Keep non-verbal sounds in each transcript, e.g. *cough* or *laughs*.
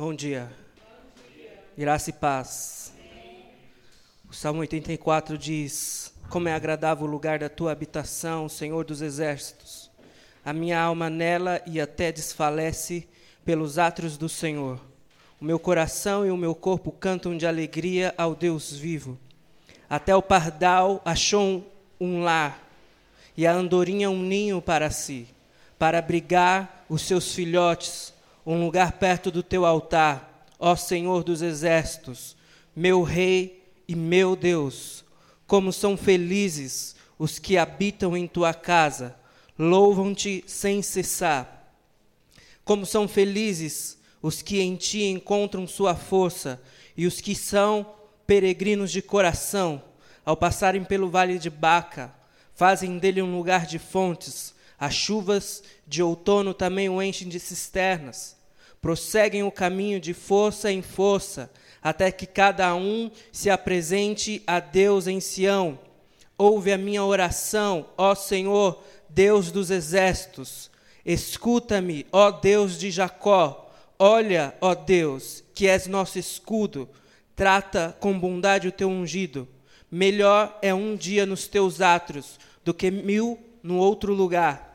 Bom dia. Graça e paz. O Salmo 84 diz: Como é agradável o lugar da tua habitação, Senhor dos exércitos. A minha alma nela e até desfalece pelos átrios do Senhor. O meu coração e o meu corpo cantam de alegria ao Deus vivo. Até o pardal achou um lar e a andorinha um ninho para si, para abrigar os seus filhotes, um lugar perto do teu altar, ó Senhor dos exércitos, meu Rei e meu Deus. Como são felizes os que habitam em tua casa, louvam-te sem cessar. Como são felizes os que em ti encontram sua força e os que são peregrinos de coração, ao passarem pelo vale de Baca, fazem dele um lugar de fontes, as chuvas de outono também o enchem de cisternas. Prosseguem o caminho de força em força, até que cada um se apresente a Deus em Sião. Ouve a minha oração, ó Senhor, Deus dos exércitos. Escuta-me, ó Deus de Jacó. Olha, ó Deus, que és nosso escudo. Trata com bondade o teu ungido. Melhor é um dia nos teus átrios do que mil no outro lugar.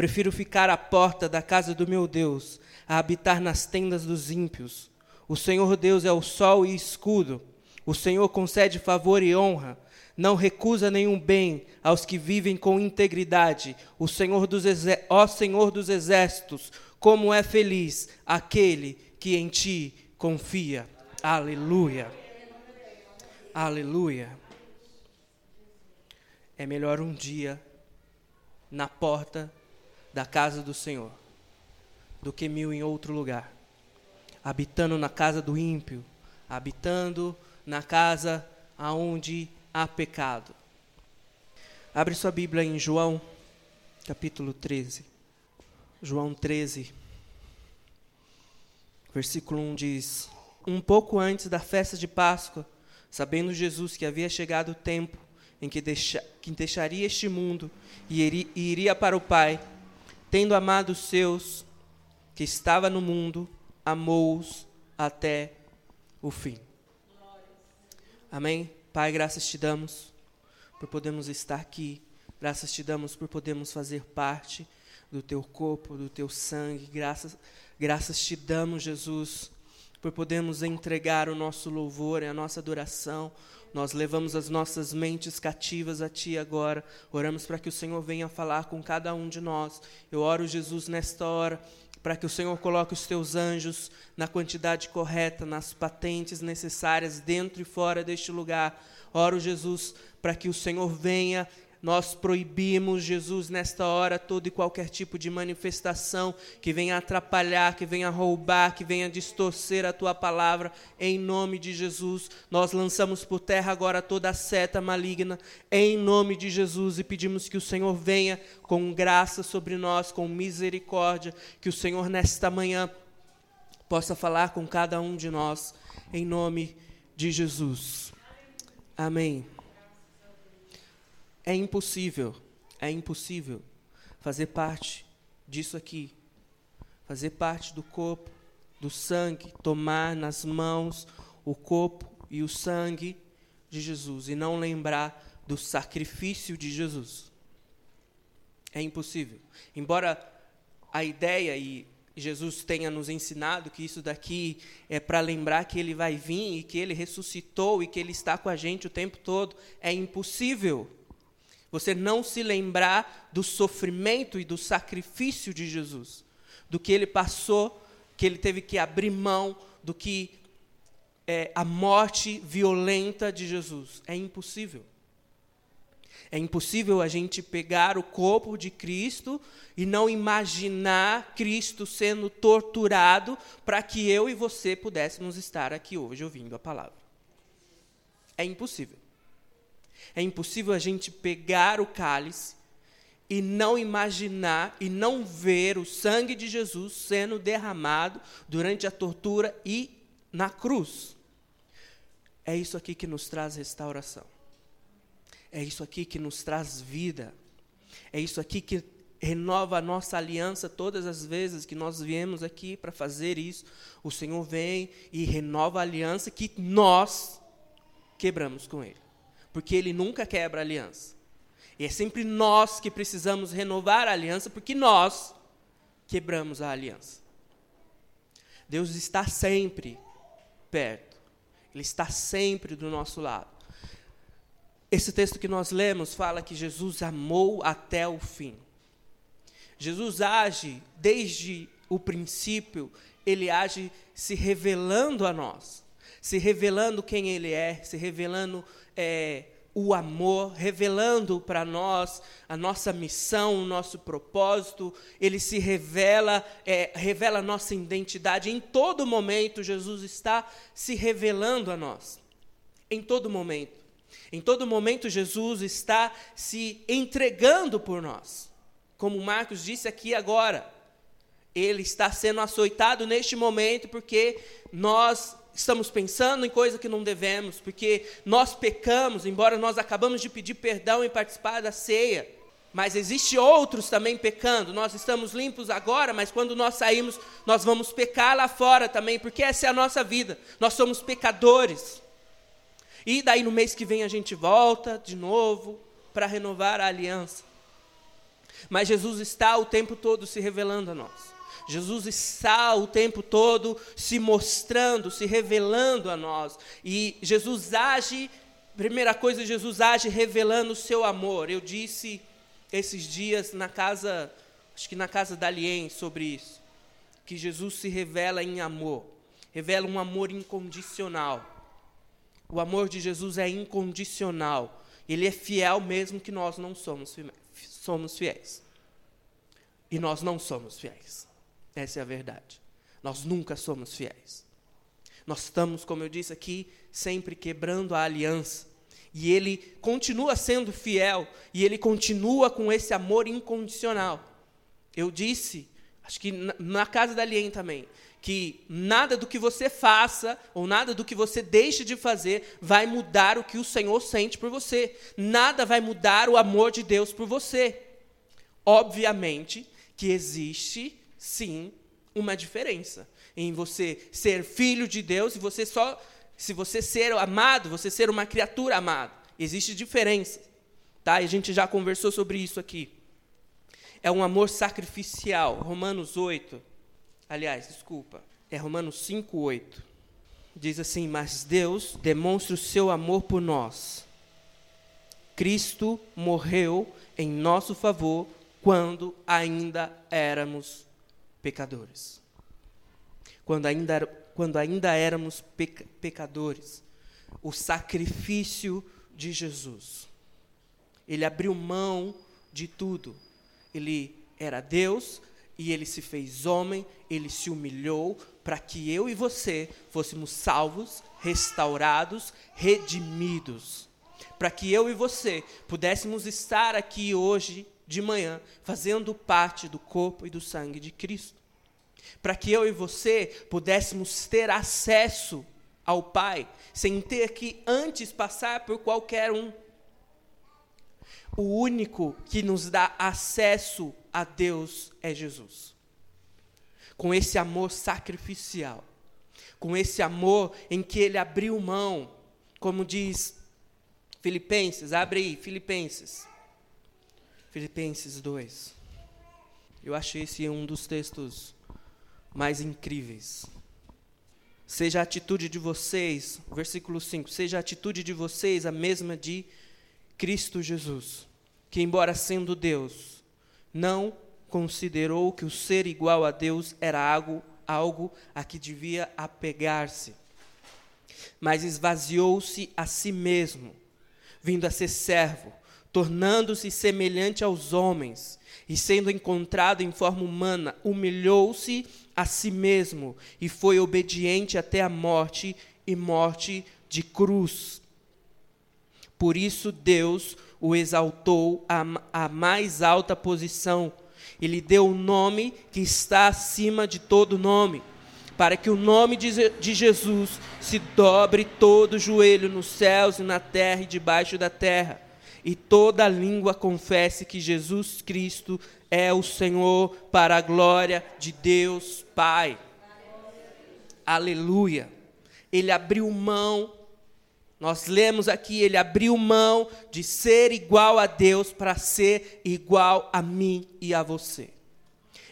Prefiro ficar à porta da casa do meu Deus, a habitar nas tendas dos ímpios. O Senhor Deus é o sol e escudo. O Senhor concede favor e honra. Não recusa nenhum bem aos que vivem com integridade. O Senhor dos ó Senhor dos exércitos, como é feliz aquele que em ti confia. Aleluia. Aleluia. É melhor um dia na porta da casa do Senhor do que mil em outro lugar. Habitando na casa do ímpio, habitando na casa aonde há pecado. Abre sua Bíblia em João, capítulo 13. João 13, versículo 1 diz: Um pouco antes da festa de Páscoa, sabendo Jesus que havia chegado o tempo em que, deixa, que deixaria este mundo e iria para o Pai, tendo amado os seus que estava no mundo, amou-os até o fim. Amém? Pai, graças te damos por podermos estar aqui. Graças te damos por podermos fazer parte do teu corpo, do teu sangue. Graças, graças te damos, Jesus, por podermos entregar o nosso louvor e a nossa adoração, nós levamos as nossas mentes cativas a Ti agora. Oramos para que o Senhor venha falar com cada um de nós. Eu oro, Jesus, nesta hora, para que o Senhor coloque os Teus anjos na quantidade correta, nas patentes necessárias, dentro e fora deste lugar. Oro, Jesus, para que o Senhor venha nós proibimos, Jesus, nesta hora, todo e qualquer tipo de manifestação que venha atrapalhar, que venha roubar, que venha distorcer a tua palavra, em nome de Jesus. Nós lançamos por terra agora toda a seta maligna, em nome de Jesus, e pedimos que o Senhor venha com graça sobre nós, com misericórdia, que o Senhor, nesta manhã, possa falar com cada um de nós, em nome de Jesus. Amém. É impossível, é impossível fazer parte disso aqui, fazer parte do corpo, do sangue, tomar nas mãos o corpo e o sangue de Jesus e não lembrar do sacrifício de Jesus. É impossível. Embora a ideia e Jesus tenha nos ensinado que isso daqui é para lembrar que ele vai vir e que ele ressuscitou e que ele está com a gente o tempo todo, é impossível você não se lembrar do sofrimento e do sacrifício de Jesus, do que ele passou, que ele teve que abrir mão, do que é, a morte violenta de Jesus. É impossível. É impossível a gente pegar o corpo de Cristo e não imaginar Cristo sendo torturado para que eu e você pudéssemos estar aqui hoje ouvindo a palavra. É impossível. É impossível a gente pegar o cálice e não imaginar e não ver o sangue de Jesus sendo derramado durante a tortura e na cruz. É isso aqui que nos traz restauração. É isso aqui que nos traz vida. É isso aqui que renova a nossa aliança todas as vezes que nós viemos aqui para fazer isso. O Senhor vem e renova a aliança que nós quebramos com Ele. Porque Ele nunca quebra a aliança. E é sempre nós que precisamos renovar a aliança, porque nós quebramos a aliança. Deus está sempre perto. Ele está sempre do nosso lado. Esse texto que nós lemos fala que Jesus amou até o fim. Jesus age desde o princípio, ele age se revelando a nós, se revelando quem ele é, se revelando é, o amor, revelando para nós a nossa missão, o nosso propósito. Ele se revela, é, revela a nossa identidade. Em todo momento, Jesus está se revelando a nós. Em todo momento. Em todo momento, Jesus está se entregando por nós. Como Marcos disse aqui agora. Ele está sendo açoitado neste momento porque nós estamos pensando em coisa que não devemos, porque nós pecamos, embora nós acabamos de pedir perdão e participar da ceia. Mas existe outros também pecando. Nós estamos limpos agora, mas quando nós saímos, nós vamos pecar lá fora também, porque essa é a nossa vida. Nós somos pecadores. E daí no mês que vem a gente volta de novo para renovar a aliança. Mas Jesus está o tempo todo se revelando a nós. Jesus está o tempo todo se mostrando, se revelando a nós. E Jesus age, primeira coisa, Jesus age revelando o seu amor. Eu disse esses dias na casa, acho que na casa da Alien sobre isso, que Jesus se revela em amor, revela um amor incondicional. O amor de Jesus é incondicional. Ele é fiel mesmo que nós não somos, somos fiéis. E nós não somos fiéis. Essa é a verdade. Nós nunca somos fiéis. Nós estamos, como eu disse aqui, sempre quebrando a aliança. E ele continua sendo fiel, e ele continua com esse amor incondicional. Eu disse, acho que na, casa da Alien também, que nada do que você faça, ou nada do que você deixe de fazer, vai mudar o que o Senhor sente por você. Nada vai mudar o amor de Deus por você. Obviamente que existe sim uma diferença em você ser filho de Deus e você só se você ser amado, você ser uma criatura amada. Existe diferença, tá? E a gente já conversou sobre isso aqui. É um amor sacrificial. Romanos 8. Aliás, desculpa. É Romanos 5, 8. Diz assim: Mas Deus demonstra o seu amor por nós. Cristo morreu em nosso favor quando ainda éramos pecadores. Quando ainda, quando ainda éramos peca, pecadores, o sacrifício de Jesus. Ele abriu mão de tudo. Ele era Deus e ele se fez homem, ele se humilhou para que eu e você fôssemos salvos, restaurados, redimidos. Para que eu e você pudéssemos estar aqui hoje de manhã, fazendo parte do corpo e do sangue de Cristo. Para que eu e você pudéssemos ter acesso ao Pai, sem ter que antes passar por qualquer um. O único que nos dá acesso a Deus é Jesus. Com esse amor sacrificial, com esse amor em que ele abriu mão, como diz Filipenses, abre aí, Filipenses. Filipenses 2. Eu achei esse um dos textos mais incríveis. Seja a atitude de vocês, versículo 5, seja a atitude de vocês a mesma de Cristo Jesus, que, embora sendo Deus, não considerou que o ser igual a Deus era algo, algo a que devia apegar-se, mas esvaziou-se a si mesmo, vindo a ser servo tornando-se semelhante aos homens, e sendo encontrado em forma humana, humilhou-se a si mesmo e foi obediente até a morte e morte de cruz. Por isso Deus o exaltou à, mais alta posição e lhe deu o um nome que está acima de todo nome, para que o nome de, Jesus se dobre todo joelho nos céus e na terra e debaixo da terra e toda língua confesse que Jesus Cristo é o Senhor para a glória de Deus Pai. Aleluia. Ele abriu mão, nós lemos aqui, ele abriu mão de ser igual a Deus para ser igual a mim e a você.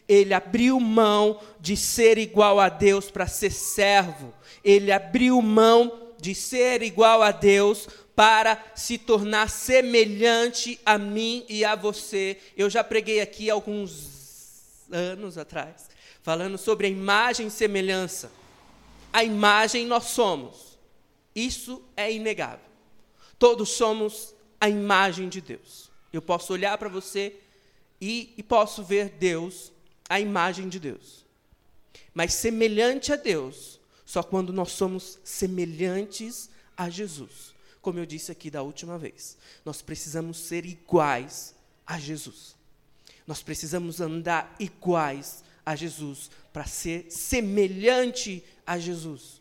Ele abriu mão de ser igual a Deus para ser servo. Ele abriu mão de ser igual a Deus para se tornar semelhante a mim e a você. Eu já preguei aqui alguns anos atrás, falando sobre a imagem e semelhança. A imagem nós somos. Isso é inegável. Todos somos a imagem de Deus. Eu posso olhar para você e, e posso ver Deus, a imagem de Deus. Mas semelhante a Deus, só quando nós somos semelhantes a Jesus como eu disse aqui da última vez. Nós precisamos ser iguais a Jesus. Nós precisamos andar iguais a Jesus para ser semelhante a Jesus.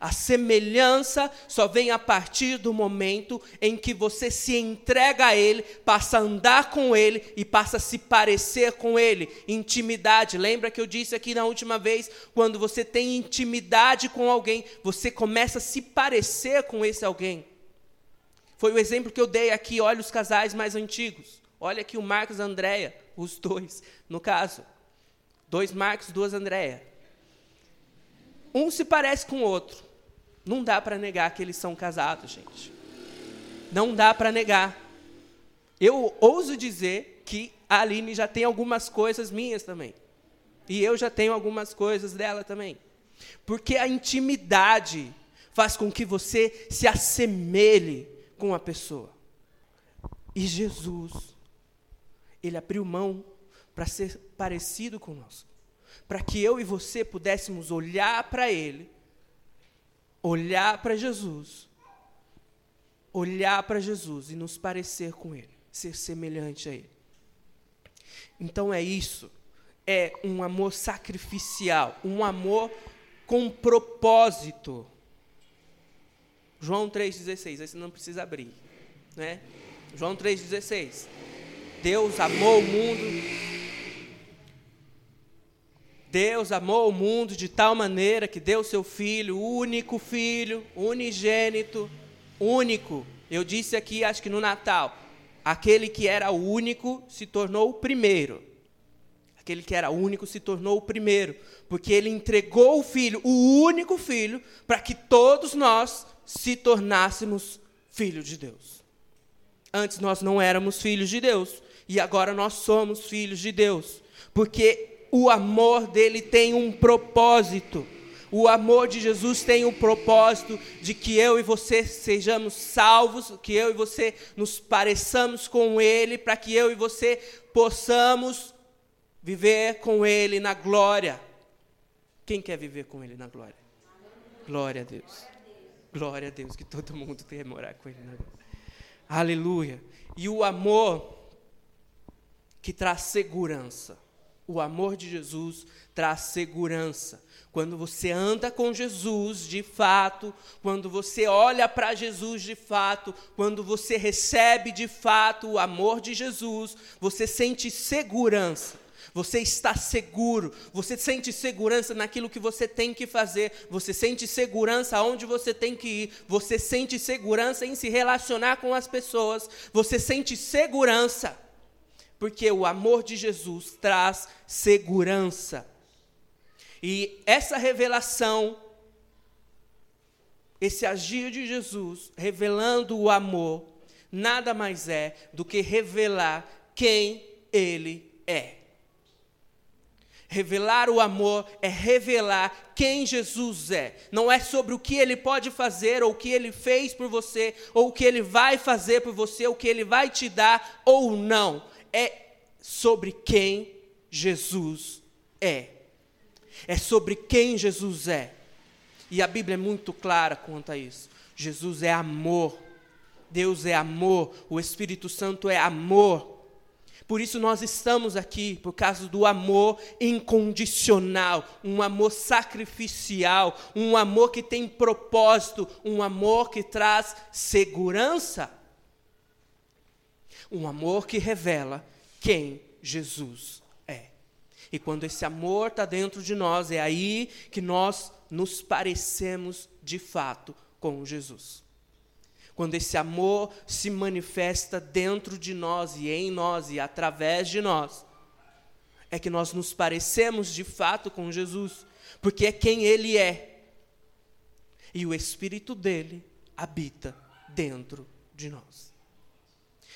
A semelhança só vem a partir do momento em que você se entrega a Ele, passa a andar com Ele e passa a se parecer com Ele. Intimidade. Lembra que eu disse aqui na última vez? Quando você tem intimidade com alguém, você começa a se parecer com esse alguém. Foi o exemplo que eu dei aqui, olha os casais mais antigos. Olha aqui o Marcos e a Andréia, os dois, no caso. Dois Marcos, duas Andréia. Um se parece com o outro. Não dá para negar que eles são casados, gente. Não dá para negar. Eu ouso dizer que a Aline já tem algumas coisas minhas também. E eu já tenho algumas coisas dela também. Porque a intimidade faz com que você se assemelhe com a pessoa. E Jesus, ele abriu mão para ser parecido conosco, para que eu e você pudéssemos olhar para ele, olhar para Jesus, olhar para Jesus e nos parecer com ele, ser semelhante a ele. Então é isso, é um amor sacrificial, um amor com propósito. João 3,16, esse não precisa abrir. Né? João 3,16. Deus amou o mundo. Deus amou o mundo de tal maneira que deu seu filho, único filho, unigênito, único. Eu disse aqui, acho que no Natal, aquele que era o único se tornou o primeiro. Aquele que era único se tornou o primeiro, porque ele entregou o filho, o único filho, para que todos nós se tornássemos filhos de Deus. Antes nós não éramos filhos de Deus, e agora nós somos filhos de Deus, porque o amor dele tem um propósito. O amor de Jesus tem o propósito de que eu e você sejamos salvos, que eu e você nos pareçamos com Ele, para que eu e você possamos viver com Ele na glória. Quem quer viver com Ele na glória? Glória a Deus. Glória a Deus, que todo mundo tenha morar com Ele. Né? Aleluia. E o amor que traz segurança. O amor de Jesus traz segurança. Quando você anda com Jesus de fato, quando você olha para Jesus de fato, quando você recebe de fato o amor de Jesus, você sente segurança. Você está seguro, você sente segurança naquilo que você tem que fazer, você sente segurança aonde você tem que ir, você sente segurança em se relacionar com as pessoas, você sente segurança, porque o amor de Jesus traz segurança. E essa revelação, esse agir de Jesus, revelando o amor, nada mais é do que revelar quem Ele é. Revelar o amor é revelar quem Jesus é. Não é sobre o que ele pode fazer, ou o que ele fez por você, ou o que ele vai fazer por você, ou o que ele vai te dar ou não. É sobre quem Jesus é. É sobre quem Jesus é. E a Bíblia é muito clara quanto a isso. Jesus é amor. Deus é amor. O Espírito Santo é amor. Por isso nós estamos aqui, por causa do amor incondicional, um amor sacrificial, um amor que tem propósito, um amor que traz segurança. Um amor que revela quem Jesus é. E quando esse amor está dentro de nós, é aí que nós nos parecemos de fato com Jesus. Quando esse amor se manifesta dentro de nós e em nós e através de nós, é que nós nos parecemos de fato com Jesus, porque é quem Ele é. E o Espírito dele habita dentro de nós.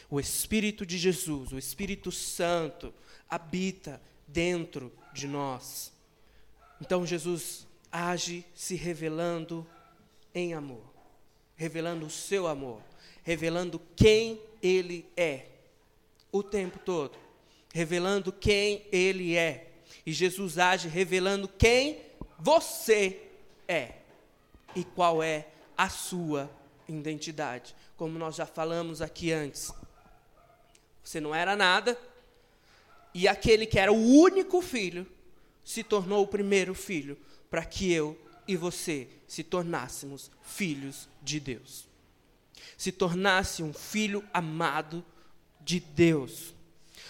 O Espírito de Jesus, o Espírito Santo, habita dentro de nós. Então Jesus age se revelando em amor, revelando o seu amor, revelando quem ele é o tempo todo, revelando quem ele é. E Jesus age revelando quem você é e qual é a sua identidade. Como nós já falamos aqui antes. Você não era nada, e aquele que era o único filho se tornou o primeiro filho, para que eu e você se tornássemos filhos de Deus. Se tornasse um filho amado de Deus.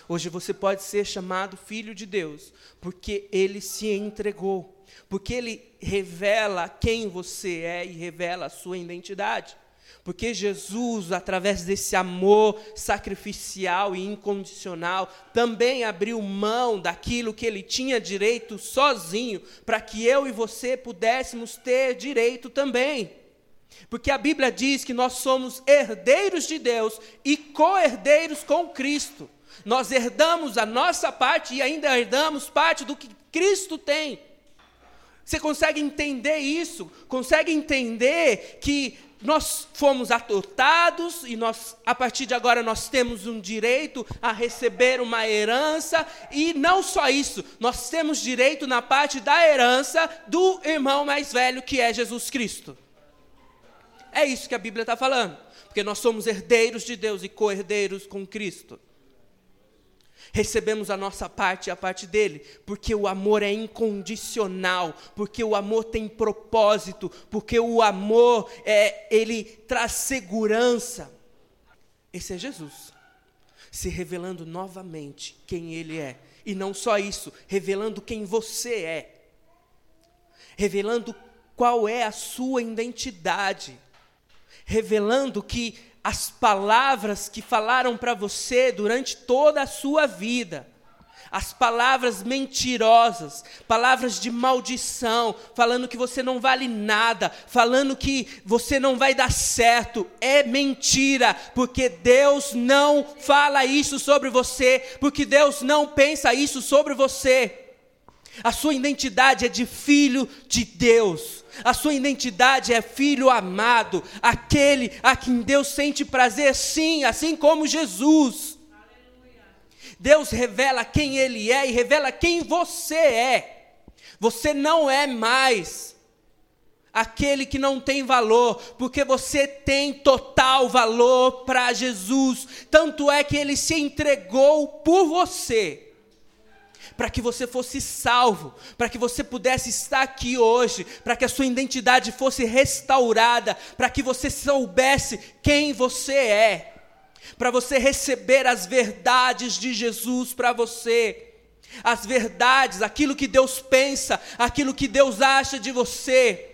Hoje você pode ser chamado filho de Deus, porque ele se entregou, porque ele revela quem você é e revela a sua identidade. Porque Jesus, através desse amor sacrificial e incondicional, também abriu mão daquilo que ele tinha direito sozinho, para que eu e você pudéssemos ter direito também. Porque a Bíblia diz que nós somos herdeiros de Deus e co-herdeiros com Cristo. Nós herdamos a nossa parte e ainda herdamos parte do que Cristo tem. Você consegue entender isso? Consegue entender que nós fomos adotados e nós, a partir de agora, nós temos um direito a receber uma herança, e não só isso, nós temos direito na parte da herança do irmão mais velho, que é Jesus Cristo. É isso que a Bíblia está falando, porque nós somos herdeiros de Deus e co-herdeiros com Cristo recebemos a nossa parte e a parte dele, porque o amor é incondicional, porque o amor tem propósito, porque o amor é ele traz segurança. Esse é Jesus se revelando novamente quem ele é, e não só isso, revelando quem você é. Revelando qual é a sua identidade, revelando que as palavras que falaram para você durante toda a sua vida, as palavras mentirosas, palavras de maldição, falando que você não vale nada, falando que você não vai dar certo, é mentira, porque Deus não fala isso sobre você, porque Deus não pensa isso sobre você. A sua identidade é de filho de Deus. A sua identidade é filho amado, aquele a quem Deus sente prazer, sim, assim como Jesus. Deus revela quem Ele é e revela quem você é. Você não é mais aquele que não tem valor, porque você tem total valor para Jesus. Tanto é que Ele se entregou por você para que você fosse salvo, para que você pudesse estar aqui hoje, para que a sua identidade fosse restaurada, para que você soubesse quem você é, para você receber as verdades de Jesus para você. As verdades, aquilo que Deus pensa, aquilo que Deus acha de você.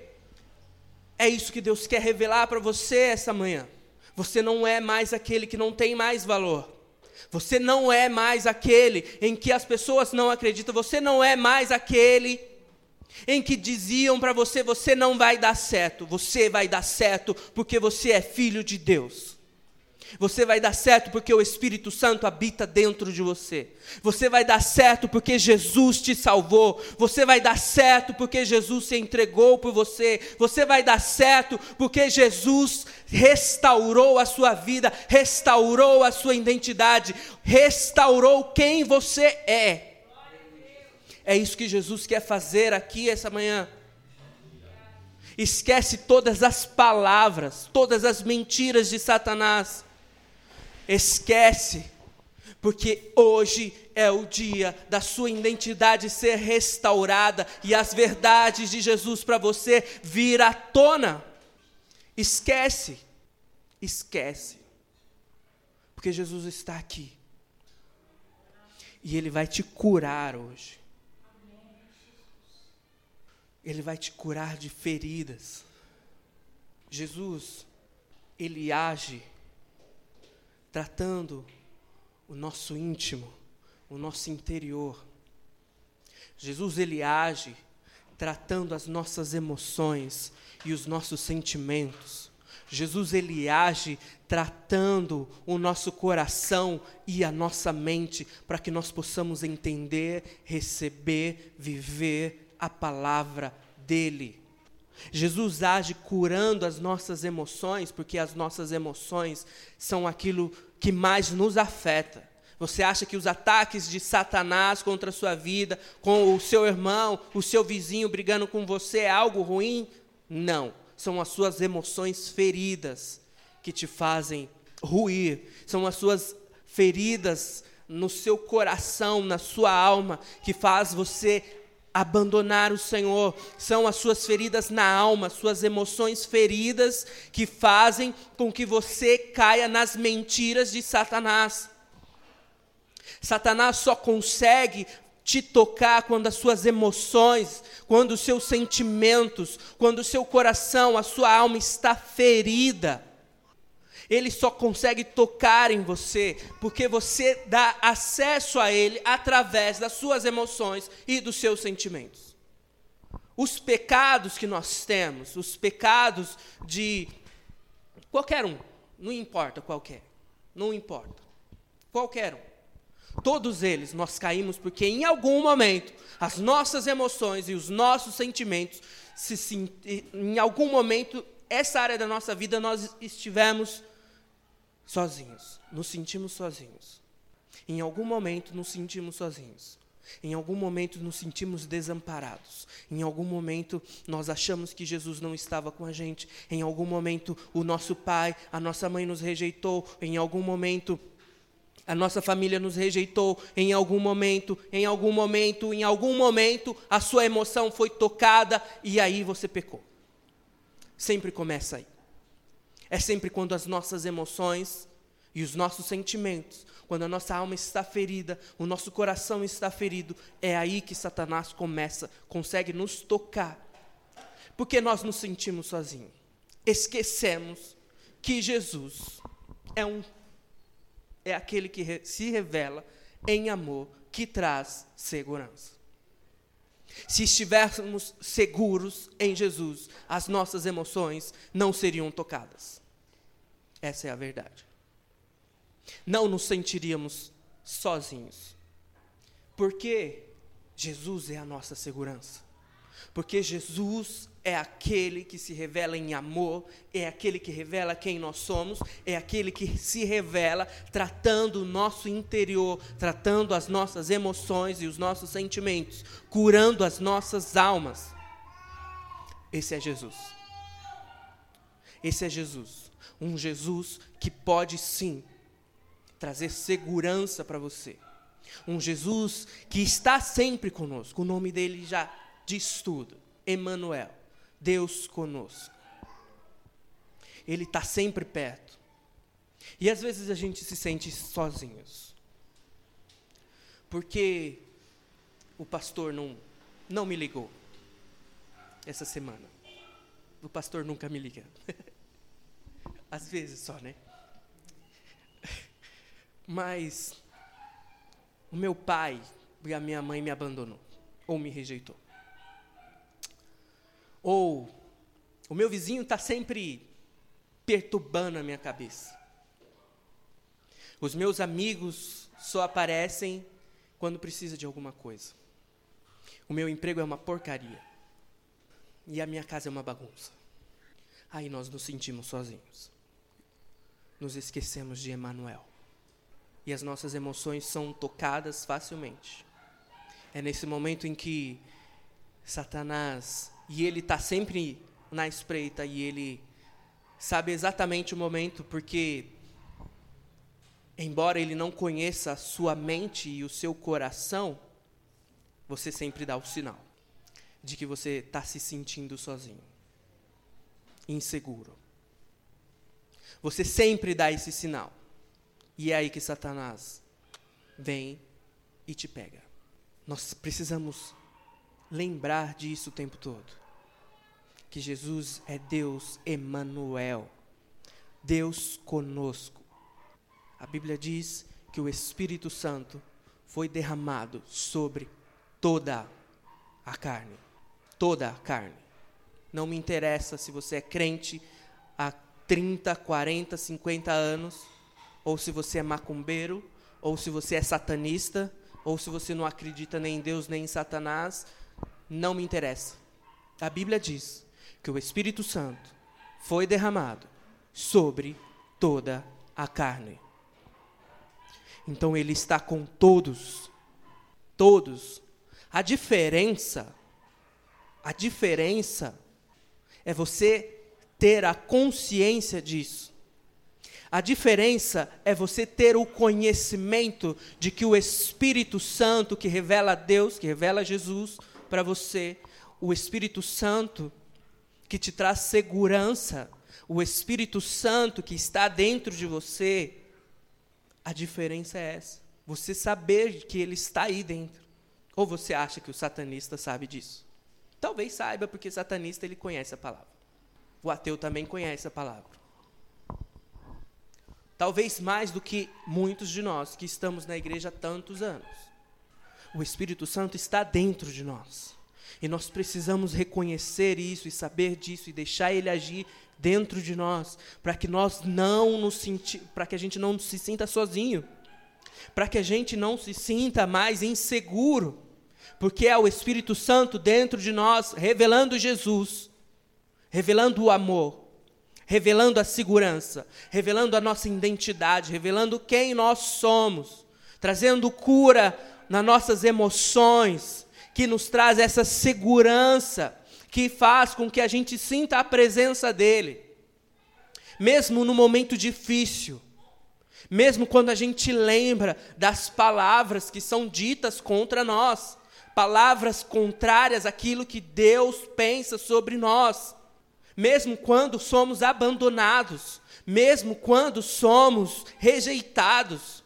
É isso que Deus quer revelar para você essa manhã. Você não é mais aquele que não tem mais valor. Você não é mais aquele em que as pessoas não acreditam, você não é mais aquele em que diziam para você: você não vai dar certo, você vai dar certo porque você é filho de Deus. Você vai dar certo porque o Espírito Santo habita dentro de você. Você vai dar certo porque Jesus te salvou. Você vai dar certo porque Jesus se entregou por você. Você vai dar certo porque Jesus restaurou a sua vida, restaurou a sua identidade, restaurou quem você é. É isso que Jesus quer fazer aqui essa manhã. Esquece todas as palavras, todas as mentiras de Satanás Esquece, porque hoje é o dia da sua identidade ser restaurada e as verdades de Jesus para você vir à tona. Esquece, esquece, porque Jesus está aqui. E Ele vai te curar hoje. Ele vai te curar de feridas. Jesus, Ele age tratando o nosso íntimo, o nosso interior. Jesus, Ele age tratando as nossas emoções e os nossos sentimentos. Jesus ele age tratando o nosso coração e a nossa mente para que nós possamos entender, receber, viver a palavra dele. Jesus age curando as nossas emoções, porque as nossas emoções são aquilo que mais nos afeta. Você acha que os ataques de Satanás contra a sua vida, com o seu irmão, o seu vizinho brigando com você é algo ruim? Não são as suas emoções feridas que te fazem ruir, são as suas feridas no seu coração, na sua alma, que faz você abandonar o Senhor. São as suas feridas na alma, suas emoções feridas que fazem com que você caia nas mentiras de Satanás. Satanás só consegue te tocar quando as suas emoções, quando os seus sentimentos, quando o seu coração, a sua alma está ferida. Ele só consegue tocar em você porque você dá acesso a ele através das suas emoções e dos seus sentimentos. Os pecados que nós temos, os pecados de qualquer um, não importa qualquer, não importa, qualquer um Todos eles nós caímos porque em algum momento as nossas emoções e os nossos sentimentos, se, em algum momento, essa área da nossa vida nós estivemos sozinhos, nos sentimos sozinhos. Em algum momento nos sentimos sozinhos. Em algum momento nos sentimos desamparados. Em algum momento nós achamos que Jesus não estava com a gente. Em algum momento o nosso pai, a nossa mãe nos rejeitou. Em algum momento a nossa família nos rejeitou em algum momento, em algum momento, em algum momento, a sua emoção foi tocada e aí você pecou. Sempre começa aí. É sempre quando as nossas emoções e os nossos sentimentos, quando a nossa alma está ferida, o nosso coração está ferido, é aí que Satanás começa, consegue nos tocar. Porque nós nos sentimos sozinhos. Esquecemos que Jesus é um é aquele que se revela em amor, que traz segurança. Se estivéssemos seguros em Jesus, as nossas emoções não seriam tocadas. Essa é a verdade. Não nos sentiríamos sozinhos. Porque Jesus é a nossa segurança. Porque Jesus é aquele que se revela em amor, é aquele que revela quem nós somos, é aquele que se revela tratando o nosso interior, tratando as nossas emoções e os nossos sentimentos, curando as nossas almas. Esse é Jesus. Esse é Jesus. Um Jesus que pode sim trazer segurança para você. Um Jesus que está sempre conosco. O nome dele já diz tudo. Emmanuel Deus conosco. Ele está sempre perto. E às vezes a gente se sente sozinhos. Porque o pastor não, não me ligou essa semana. O pastor nunca me liga. *laughs* Às vezes só, né? Mas o meu pai e a minha mãe me abandonou ou me rejeitou. Ou o meu vizinho está sempre perturbando a minha cabeça. Os meus amigos só aparecem quando precisa de alguma coisa. O meu emprego é uma porcaria. E a minha casa é uma bagunça. Aí nós nos sentimos sozinhos. Nos esquecemos de Emanuel. E as nossas emoções são tocadas facilmente. É nesse momento em que Satanás e ele está sempre na espreita e ele sabe exatamente o momento, porque, embora ele não conheça a sua mente e o seu coração, você sempre dá o sinal de que você está se sentindo sozinho, inseguro. Você sempre dá esse sinal. E é aí que Satanás vem e te pega. Nós precisamos lembrar disso o tempo todo. Que Jesus é Deus Emanuel, Deus conosco. A Bíblia diz que o Espírito Santo foi derramado sobre toda a carne. Toda a carne. Não me interessa se você é crente há 30, 40, 50 anos, ou se você é macumbeiro, ou se você é satanista, ou se você não acredita nem em Deus nem em Satanás, não me interessa. A Bíblia diz que o Espírito Santo foi derramado sobre toda a carne. Então ele está com todos. Todos. A diferença, a diferença é você ter a consciência disso. A diferença é você ter o conhecimento de que o Espírito Santo que revela a Deus, que revela Jesus para você, o Espírito Santo que te traz segurança, o Espírito Santo que está dentro de você, a diferença é essa. Você saber que ele está aí dentro. Ou você acha que o satanista sabe disso? Talvez saiba, porque satanista ele conhece a palavra. O ateu também conhece a palavra. Talvez mais do que muitos de nós que estamos na igreja há tantos anos. O Espírito Santo está dentro de nós. E nós precisamos reconhecer isso e saber disso e deixar ele agir dentro de nós, para que nós não nos para que a gente não se sinta sozinho, para que a gente não se sinta mais inseguro, porque é o Espírito Santo dentro de nós revelando Jesus, revelando o amor, revelando a segurança, revelando a nossa identidade, revelando quem nós somos, trazendo cura nas nossas emoções, que nos traz essa segurança que faz com que a gente sinta a presença dele, mesmo no momento difícil, mesmo quando a gente lembra das palavras que são ditas contra nós, palavras contrárias àquilo que Deus pensa sobre nós, mesmo quando somos abandonados, mesmo quando somos rejeitados.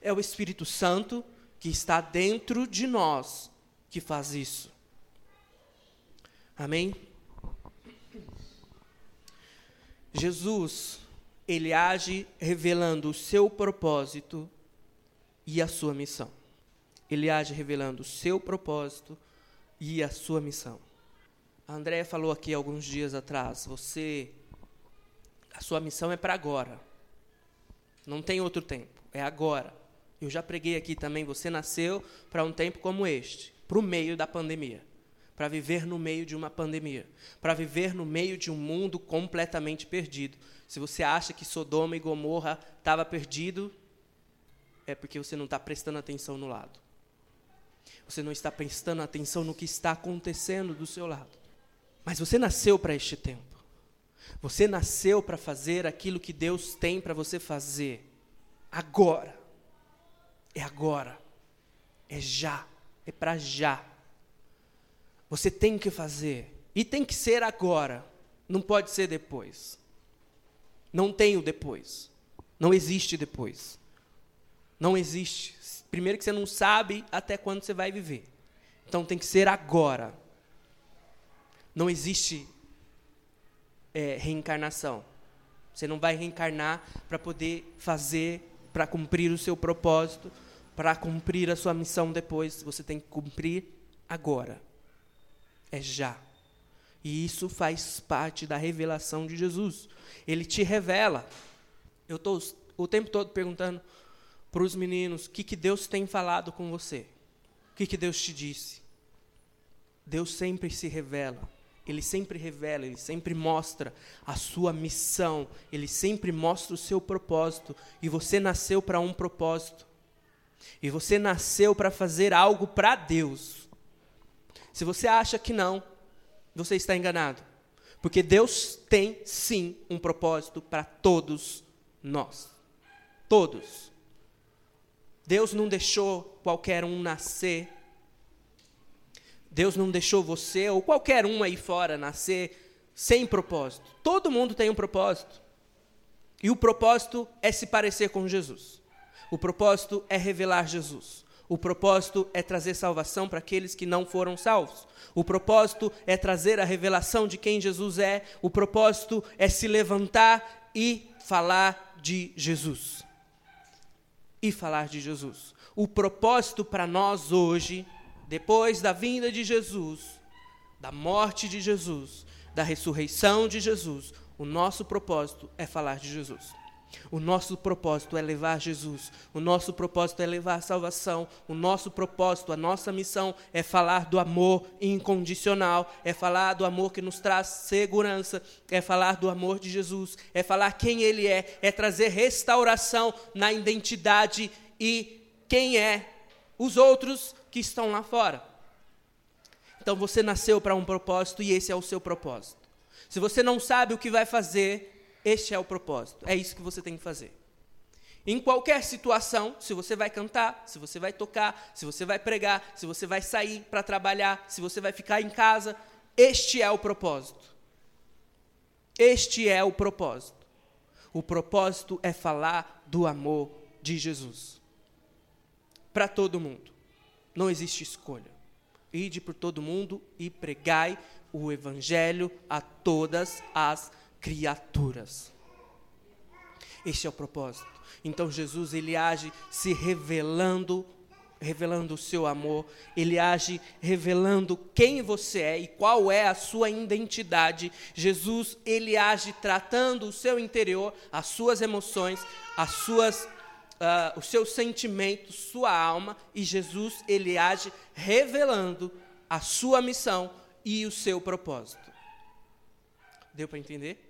É o Espírito Santo que está dentro de nós que faz isso. Amém? Jesus, ele age revelando o seu propósito e a sua missão. Ele age revelando o seu propósito e a sua missão. A Andréia falou aqui alguns dias atrás, você a sua missão é para agora. Não tem outro tempo, é agora. Eu já preguei aqui também, você nasceu para um tempo como este, para o meio da pandemia para viver no meio de uma pandemia, para viver no meio de um mundo completamente perdido. Se você acha que Sodoma e Gomorra estava perdido, é porque você não está prestando atenção no lado. Você não está prestando atenção no que está acontecendo do seu lado. Mas você nasceu para este tempo. Você nasceu para fazer aquilo que Deus tem para você fazer. Agora. É agora. É já. É para já. Você tem que fazer. E tem que ser agora. Não pode ser depois. Não tem o depois. Não existe depois. Não existe. Primeiro que você não sabe até quando você vai viver. Então tem que ser agora. Não existe é, reencarnação. Você não vai reencarnar para poder fazer, para cumprir o seu propósito, para cumprir a sua missão depois. Você tem que cumprir agora é já. E isso faz parte da revelação de Jesus. Ele te revela. Eu estou o tempo todo perguntando para os meninos o que, que Deus tem falado com você. O que, que Deus te disse. Deus sempre se revela. Ele sempre revela, ele sempre mostra a sua missão, ele sempre mostra o seu propósito. E você nasceu para um propósito. E você nasceu para fazer algo para Deus. Se você acha que não, você está enganado. Porque Deus tem sim um propósito para todos nós. Todos. Deus não deixou qualquer um nascer. Deus não deixou você ou qualquer um aí fora nascer sem propósito. Todo mundo tem um propósito. E o propósito é se parecer com Jesus. O propósito é revelar Jesus. O propósito é trazer salvação para aqueles que não foram salvos. O propósito é trazer a revelação de quem Jesus é. O propósito é se levantar e falar de Jesus. E falar de Jesus. O propósito para nós hoje, depois da vinda de Jesus, da morte de Jesus, da ressurreição de Jesus, o nosso propósito é falar de Jesus. O nosso propósito é levar Jesus, o nosso propósito é levar salvação, o nosso propósito, a nossa missão é falar do amor incondicional, é falar do amor que nos traz segurança, é falar do amor de Jesus, é falar quem Ele é, é trazer restauração na identidade e quem é os outros que estão lá fora. Então você nasceu para um propósito e esse é o seu propósito. Se você não sabe o que vai fazer, este é o propósito. É isso que você tem que fazer. Em qualquer situação, se você vai cantar, se você vai tocar, se você vai pregar, se você vai sair para trabalhar, se você vai ficar em casa, este é o propósito. Este é o propósito. O propósito é falar do amor de Jesus. Para todo mundo. Não existe escolha. Ide por todo mundo e pregai o evangelho a todas as criaturas. Este é o propósito. Então Jesus ele age se revelando, revelando o seu amor, ele age revelando quem você é e qual é a sua identidade. Jesus ele age tratando o seu interior, as suas emoções, as suas uh, os seus sentimentos, sua alma, e Jesus ele age revelando a sua missão e o seu propósito. Deu para entender?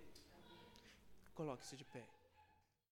Coloque-se de pé.